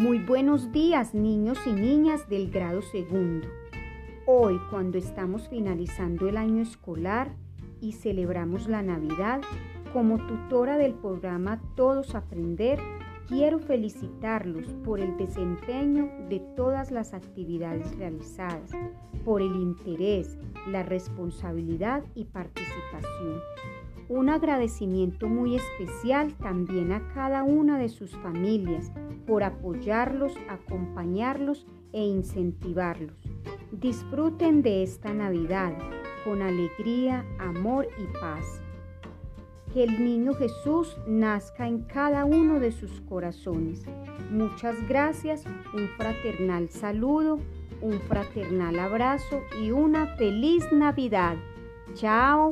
Muy buenos días niños y niñas del grado segundo. Hoy cuando estamos finalizando el año escolar y celebramos la Navidad, como tutora del programa Todos Aprender, quiero felicitarlos por el desempeño de todas las actividades realizadas, por el interés, la responsabilidad y participación. Un agradecimiento muy especial también a cada una de sus familias por apoyarlos, acompañarlos e incentivarlos. Disfruten de esta Navidad con alegría, amor y paz. Que el niño Jesús nazca en cada uno de sus corazones. Muchas gracias, un fraternal saludo, un fraternal abrazo y una feliz Navidad. Chao.